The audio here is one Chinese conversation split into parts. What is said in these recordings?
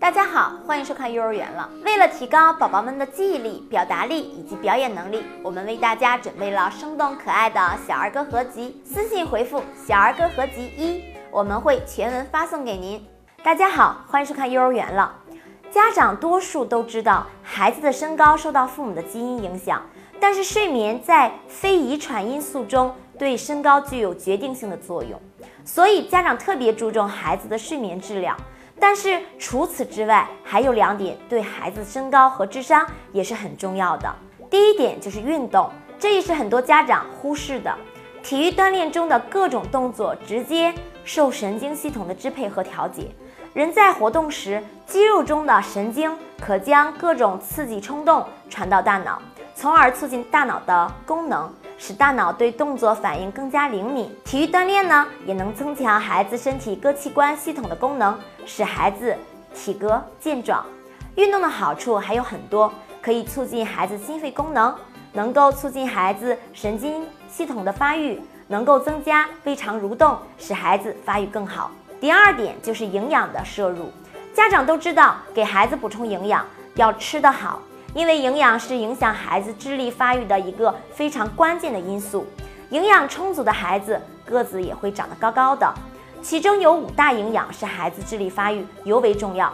大家好，欢迎收看幼儿园了。为了提高宝宝们的记忆力、表达力以及表演能力，我们为大家准备了生动可爱的小儿歌合集。私信回复“小儿歌合集一”，我们会全文发送给您。大家好，欢迎收看幼儿园了。家长多数都知道，孩子的身高受到父母的基因影响，但是睡眠在非遗传因素中对身高具有决定性的作用，所以家长特别注重孩子的睡眠质量。但是除此之外，还有两点对孩子身高和智商也是很重要的。第一点就是运动，这也是很多家长忽视的。体育锻炼中的各种动作直接受神经系统的支配和调节。人在活动时，肌肉中的神经可将各种刺激冲动传到大脑，从而促进大脑的功能。使大脑对动作反应更加灵敏。体育锻炼呢，也能增强孩子身体各器官系统的功能，使孩子体格健壮。运动的好处还有很多，可以促进孩子心肺功能，能够促进孩子神经系统的发育，能够增加胃肠蠕动，使孩子发育更好。第二点就是营养的摄入，家长都知道，给孩子补充营养要吃得好。因为营养是影响孩子智力发育的一个非常关键的因素，营养充足的孩子个子也会长得高高的。其中有五大营养是孩子智力发育尤为重要。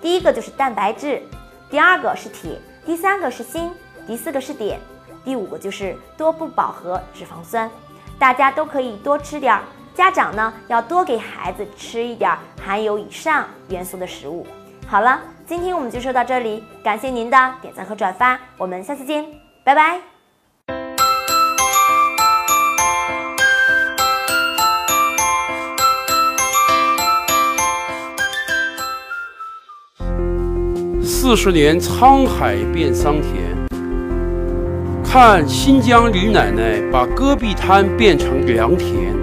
第一个就是蛋白质，第二个是铁，第三个是锌，第四个是碘，第五个就是多不饱和脂肪酸。大家都可以多吃点儿，家长呢要多给孩子吃一点含有以上元素的食物。好了。今天我们就说到这里，感谢您的点赞和转发，我们下次见，拜拜。四十年沧海变桑田，看新疆李奶奶把戈壁滩变成良田。